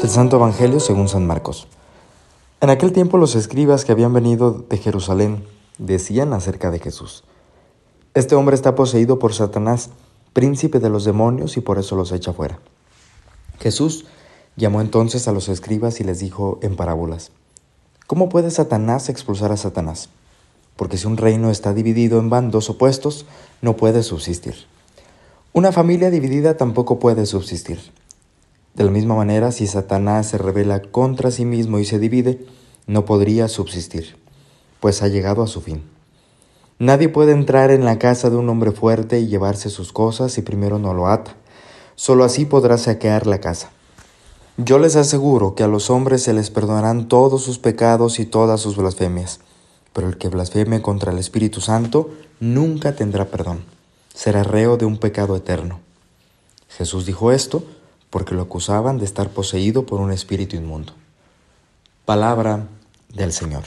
Del Santo Evangelio según San Marcos. En aquel tiempo los escribas que habían venido de Jerusalén decían acerca de Jesús. Este hombre está poseído por Satanás, príncipe de los demonios, y por eso los echa fuera. Jesús llamó entonces a los escribas y les dijo en parábolas, ¿Cómo puede Satanás expulsar a Satanás? Porque si un reino está dividido en bandos opuestos, no puede subsistir. Una familia dividida tampoco puede subsistir. De la misma manera, si Satanás se revela contra sí mismo y se divide, no podría subsistir, pues ha llegado a su fin. Nadie puede entrar en la casa de un hombre fuerte y llevarse sus cosas si primero no lo ata. Solo así podrá saquear la casa. Yo les aseguro que a los hombres se les perdonarán todos sus pecados y todas sus blasfemias, pero el que blasfeme contra el Espíritu Santo nunca tendrá perdón. Será reo de un pecado eterno. Jesús dijo esto porque lo acusaban de estar poseído por un espíritu inmundo. Palabra del Señor.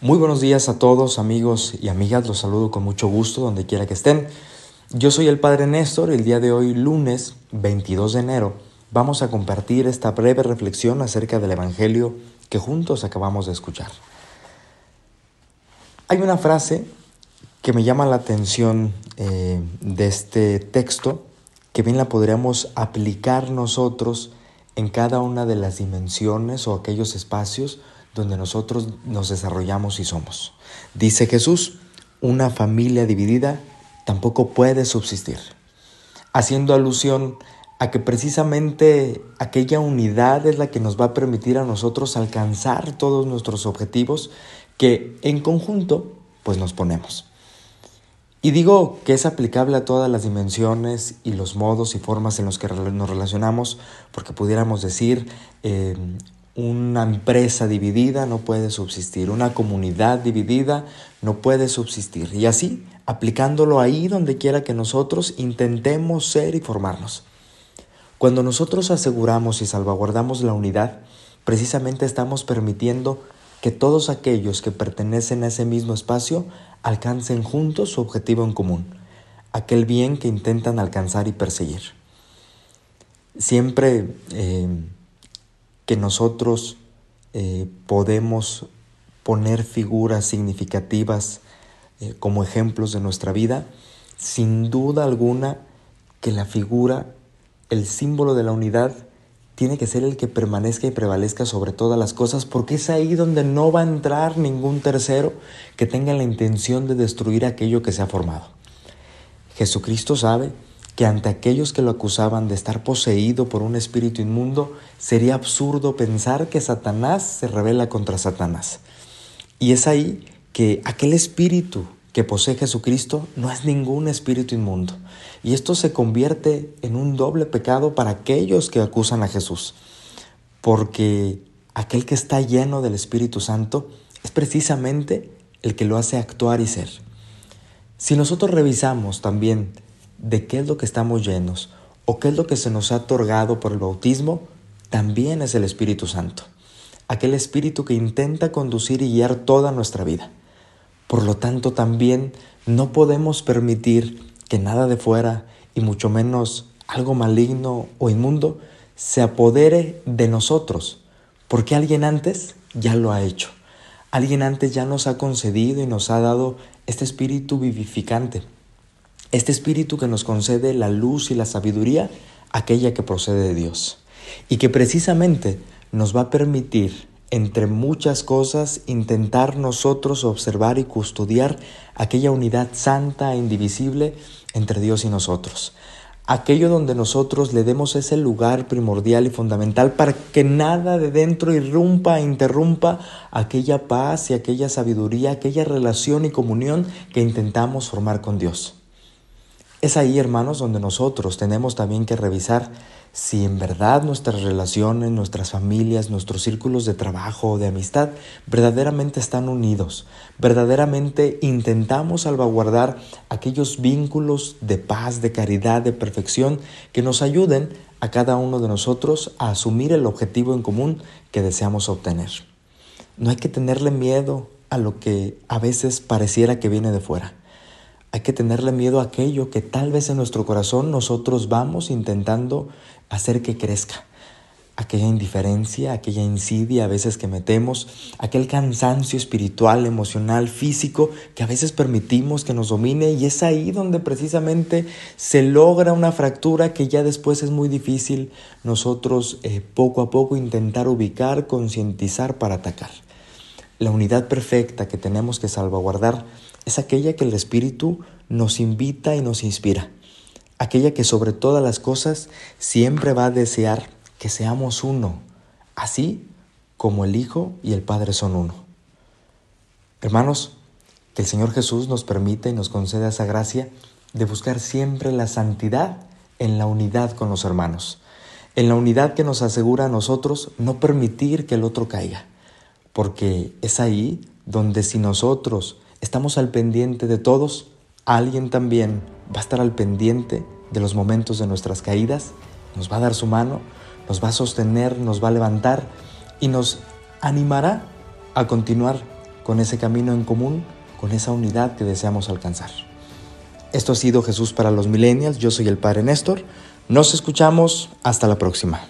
Muy buenos días a todos amigos y amigas, los saludo con mucho gusto donde quiera que estén. Yo soy el Padre Néstor, el día de hoy lunes 22 de enero vamos a compartir esta breve reflexión acerca del Evangelio que juntos acabamos de escuchar. Hay una frase que me llama la atención eh, de este texto que bien la podríamos aplicar nosotros en cada una de las dimensiones o aquellos espacios donde nosotros nos desarrollamos y somos. Dice Jesús, una familia dividida tampoco puede subsistir, haciendo alusión a que precisamente aquella unidad es la que nos va a permitir a nosotros alcanzar todos nuestros objetivos que en conjunto pues nos ponemos. Y digo que es aplicable a todas las dimensiones y los modos y formas en los que nos relacionamos, porque pudiéramos decir, eh, una empresa dividida no puede subsistir, una comunidad dividida no puede subsistir. Y así, aplicándolo ahí donde quiera que nosotros intentemos ser y formarnos. Cuando nosotros aseguramos y salvaguardamos la unidad, precisamente estamos permitiendo que todos aquellos que pertenecen a ese mismo espacio alcancen juntos su objetivo en común, aquel bien que intentan alcanzar y perseguir. Siempre eh, que nosotros eh, podemos poner figuras significativas eh, como ejemplos de nuestra vida, sin duda alguna que la figura, el símbolo de la unidad, tiene que ser el que permanezca y prevalezca sobre todas las cosas, porque es ahí donde no va a entrar ningún tercero que tenga la intención de destruir aquello que se ha formado. Jesucristo sabe que ante aquellos que lo acusaban de estar poseído por un espíritu inmundo, sería absurdo pensar que Satanás se revela contra Satanás. Y es ahí que aquel espíritu que posee Jesucristo no es ningún espíritu inmundo. Y esto se convierte en un doble pecado para aquellos que acusan a Jesús. Porque aquel que está lleno del Espíritu Santo es precisamente el que lo hace actuar y ser. Si nosotros revisamos también de qué es lo que estamos llenos o qué es lo que se nos ha otorgado por el bautismo, también es el Espíritu Santo. Aquel Espíritu que intenta conducir y guiar toda nuestra vida. Por lo tanto, también no podemos permitir que nada de fuera, y mucho menos algo maligno o inmundo, se apodere de nosotros, porque alguien antes ya lo ha hecho. Alguien antes ya nos ha concedido y nos ha dado este espíritu vivificante, este espíritu que nos concede la luz y la sabiduría, aquella que procede de Dios, y que precisamente nos va a permitir entre muchas cosas, intentar nosotros observar y custodiar aquella unidad santa e indivisible entre Dios y nosotros. Aquello donde nosotros le demos ese lugar primordial y fundamental para que nada de dentro irrumpa e interrumpa aquella paz y aquella sabiduría, aquella relación y comunión que intentamos formar con Dios. Es ahí, hermanos, donde nosotros tenemos también que revisar si en verdad nuestras relaciones, nuestras familias, nuestros círculos de trabajo o de amistad verdaderamente están unidos, verdaderamente intentamos salvaguardar aquellos vínculos de paz, de caridad, de perfección que nos ayuden a cada uno de nosotros a asumir el objetivo en común que deseamos obtener. No hay que tenerle miedo a lo que a veces pareciera que viene de fuera. Hay que tenerle miedo a aquello que tal vez en nuestro corazón nosotros vamos intentando hacer que crezca. Aquella indiferencia, aquella insidia a veces que metemos, aquel cansancio espiritual, emocional, físico que a veces permitimos que nos domine y es ahí donde precisamente se logra una fractura que ya después es muy difícil nosotros eh, poco a poco intentar ubicar, concientizar para atacar. La unidad perfecta que tenemos que salvaguardar es aquella que el Espíritu nos invita y nos inspira, aquella que sobre todas las cosas siempre va a desear que seamos uno, así como el Hijo y el Padre son uno. Hermanos, que el Señor Jesús nos permita y nos conceda esa gracia de buscar siempre la santidad en la unidad con los hermanos, en la unidad que nos asegura a nosotros no permitir que el otro caiga, porque es ahí donde si nosotros estamos al pendiente de todos, alguien también va a estar al pendiente de los momentos de nuestras caídas, nos va a dar su mano, nos va a sostener, nos va a levantar y nos animará a continuar con ese camino en común, con esa unidad que deseamos alcanzar. Esto ha sido Jesús para los Millennials, yo soy el Padre Néstor, nos escuchamos, hasta la próxima.